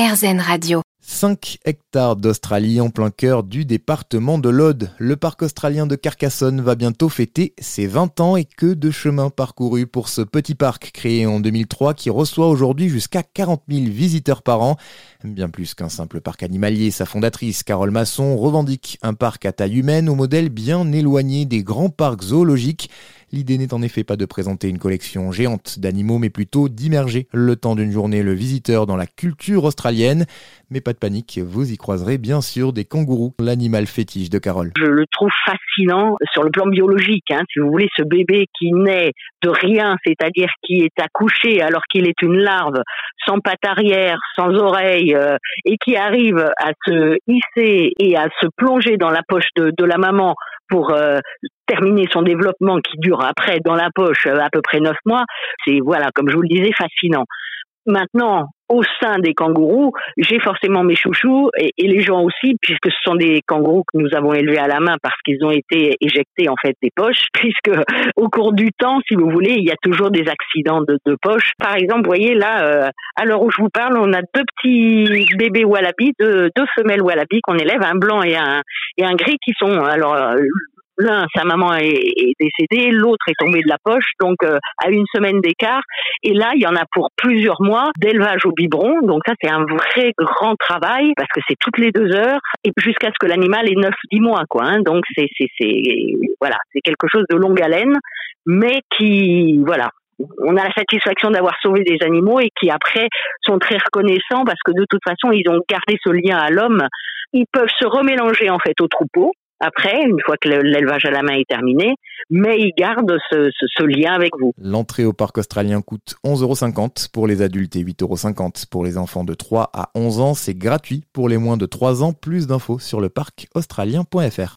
RZN Radio. 5 hectares d'Australie en plein cœur du département de l'Aude. Le parc australien de Carcassonne va bientôt fêter ses 20 ans et que de chemin parcouru pour ce petit parc créé en 2003 qui reçoit aujourd'hui jusqu'à 40 000 visiteurs par an. Bien plus qu'un simple parc animalier, sa fondatrice Carole Masson revendique un parc à taille humaine au modèle bien éloigné des grands parcs zoologiques. L'idée n'est en effet pas de présenter une collection géante d'animaux, mais plutôt d'immerger le temps d'une journée le visiteur dans la culture australienne. Mais pas de panique, vous y croiserez bien sûr des kangourous, l'animal fétiche de Carole. Je le trouve fascinant sur le plan biologique. Hein, si vous voulez, ce bébé qui naît de rien, c'est-à-dire qui est accouché alors qu'il est une larve, sans patte arrière, sans oreille, euh, et qui arrive à se hisser et à se plonger dans la poche de, de la maman pour euh, terminer son développement qui dure après dans la poche euh, à peu près neuf mois, c'est voilà, comme je vous le disais, fascinant. Maintenant, au sein des kangourous, j'ai forcément mes chouchous et, les gens aussi, puisque ce sont des kangourous que nous avons élevés à la main parce qu'ils ont été éjectés en fait des poches, puisque au cours du temps, si vous voulez, il y a toujours des accidents de, de poches. Par exemple, vous voyez là, euh, à l'heure où je vous parle, on a deux petits bébés wallabies, deux, deux femelles wallabies qu'on élève, un blanc et un et un gris qui sont alors l'un, sa maman est, décédée, l'autre est tombé de la poche, donc euh, à une semaine d'écart. Et là, il y en a pour plusieurs mois d'élevage au biberon. Donc ça, c'est un vrai grand travail parce que c'est toutes les deux heures et jusqu'à ce que l'animal ait 9-10 mois, quoi. Hein. Donc c'est c'est c'est voilà, c'est quelque chose de longue haleine, mais qui voilà, on a la satisfaction d'avoir sauvé des animaux et qui après sont très reconnaissants parce que de toute façon ils ont gardé ce lien à l'homme. Ils peuvent se remélanger en fait au troupeau après, une fois que l'élevage à la main est terminé, mais ils gardent ce, lien avec vous. L'entrée au parc australien coûte 11,50 euros pour les adultes et 8,50 euros pour les enfants de 3 à 11 ans. C'est gratuit pour les moins de 3 ans. Plus d'infos sur le parc australien.fr.